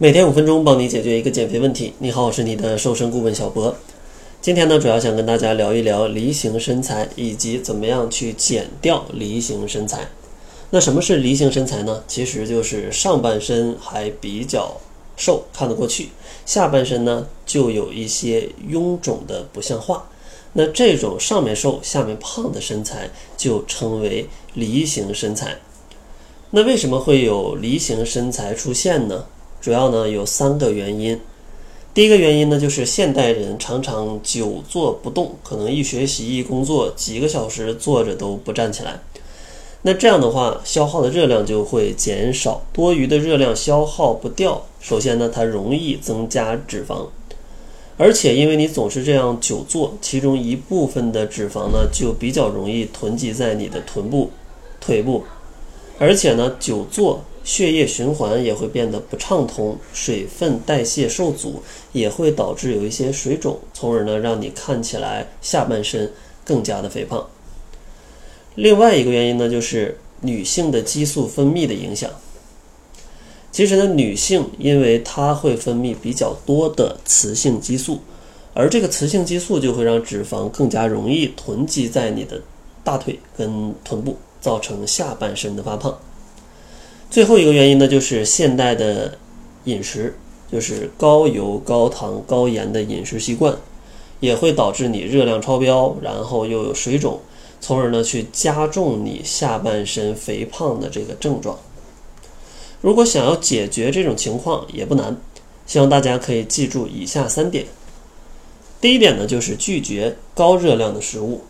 每天五分钟，帮你解决一个减肥问题。你好，我是你的瘦身顾问小博。今天呢，主要想跟大家聊一聊梨形身材，以及怎么样去减掉梨形身材。那什么是梨形身材呢？其实就是上半身还比较瘦，看得过去；下半身呢，就有一些臃肿的不像话。那这种上面瘦、下面胖的身材，就称为梨形身材。那为什么会有梨形身材出现呢？主要呢有三个原因。第一个原因呢，就是现代人常常久坐不动，可能一学习一工作几个小时坐着都不站起来。那这样的话，消耗的热量就会减少，多余的热量消耗不掉。首先呢，它容易增加脂肪，而且因为你总是这样久坐，其中一部分的脂肪呢就比较容易囤积在你的臀部、腿部，而且呢久坐。血液循环也会变得不畅通，水分代谢受阻，也会导致有一些水肿，从而呢让你看起来下半身更加的肥胖。另外一个原因呢，就是女性的激素分泌的影响。其实呢，女性因为她会分泌比较多的雌性激素，而这个雌性激素就会让脂肪更加容易囤积在你的大腿跟臀部，造成下半身的发胖。最后一个原因呢，就是现代的饮食，就是高油、高糖、高盐的饮食习惯，也会导致你热量超标，然后又有水肿，从而呢去加重你下半身肥胖的这个症状。如果想要解决这种情况也不难，希望大家可以记住以下三点。第一点呢，就是拒绝高热量的食物，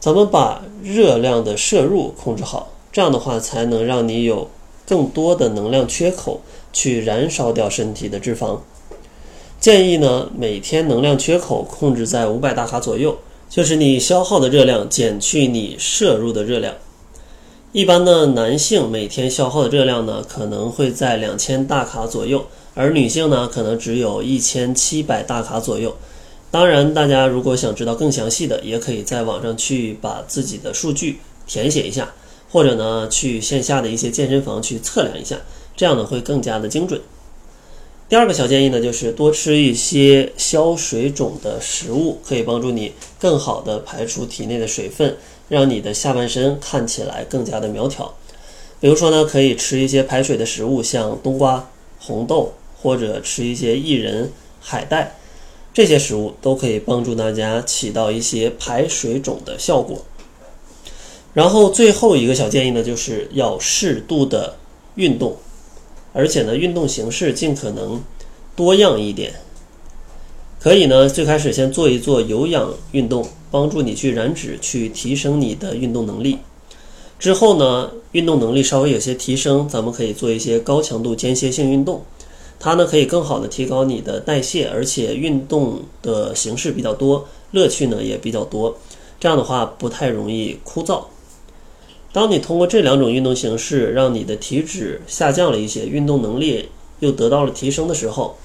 咱们把热量的摄入控制好，这样的话才能让你有。更多的能量缺口去燃烧掉身体的脂肪，建议呢每天能量缺口控制在五百大卡左右，就是你消耗的热量减去你摄入的热量。一般呢男性每天消耗的热量呢可能会在两千大卡左右，而女性呢可能只有一千七百大卡左右。当然，大家如果想知道更详细的，也可以在网上去把自己的数据填写一下。或者呢，去线下的一些健身房去测量一下，这样呢会更加的精准。第二个小建议呢，就是多吃一些消水肿的食物，可以帮助你更好的排出体内的水分，让你的下半身看起来更加的苗条。比如说呢，可以吃一些排水的食物，像冬瓜、红豆，或者吃一些薏仁、海带，这些食物都可以帮助大家起到一些排水肿的效果。然后最后一个小建议呢，就是要适度的运动，而且呢，运动形式尽可能多样一点。可以呢，最开始先做一做有氧运动，帮助你去燃脂，去提升你的运动能力。之后呢，运动能力稍微有些提升，咱们可以做一些高强度间歇性运动，它呢可以更好的提高你的代谢，而且运动的形式比较多，乐趣呢也比较多，这样的话不太容易枯燥。当你通过这两种运动形式，让你的体脂下降了一些，运动能力又得到了提升的时候，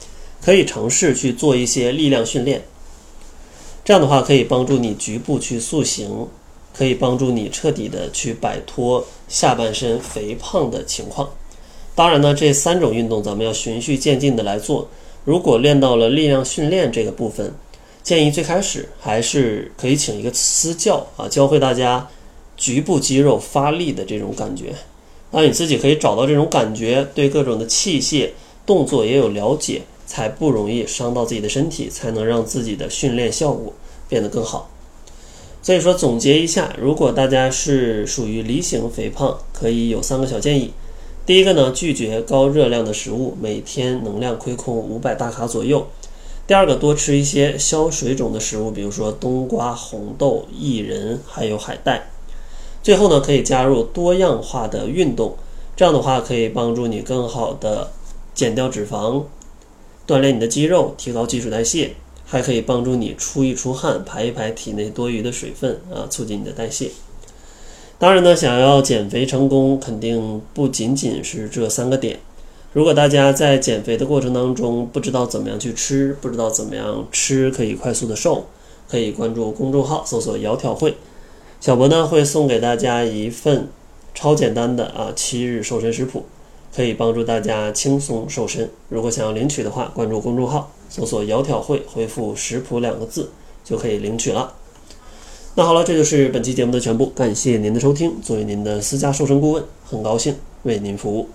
可以尝试去做一些力量训练。这样的话，可以帮助你局部去塑形，可以帮助你彻底的去摆脱下半身肥胖的情况。当然呢，这三种运动咱们要循序渐进的来做。如果练到了力量训练这个部分，建议最开始还是可以请一个私教啊，教会大家。局部肌肉发力的这种感觉，当你自己可以找到这种感觉，对各种的器械动作也有了解，才不容易伤到自己的身体，才能让自己的训练效果变得更好。所以说，总结一下，如果大家是属于梨形肥胖，可以有三个小建议。第一个呢，拒绝高热量的食物，每天能量亏空五百大卡左右。第二个，多吃一些消水肿的食物，比如说冬瓜、红豆、薏仁，还有海带。最后呢，可以加入多样化的运动，这样的话可以帮助你更好的减掉脂肪，锻炼你的肌肉，提高基础代谢，还可以帮助你出一出汗，排一排体内多余的水分啊，促进你的代谢。当然呢，想要减肥成功，肯定不仅仅是这三个点。如果大家在减肥的过程当中不知道怎么样去吃，不知道怎么样吃可以快速的瘦，可以关注公众号搜索“窈窕会”。小博呢会送给大家一份超简单的啊七日瘦身食谱，可以帮助大家轻松瘦身。如果想要领取的话，关注公众号，搜索“窈窕会”，回复“食谱”两个字就可以领取了。那好了，这就是本期节目的全部，感谢您的收听。作为您的私家瘦身顾问，很高兴为您服务。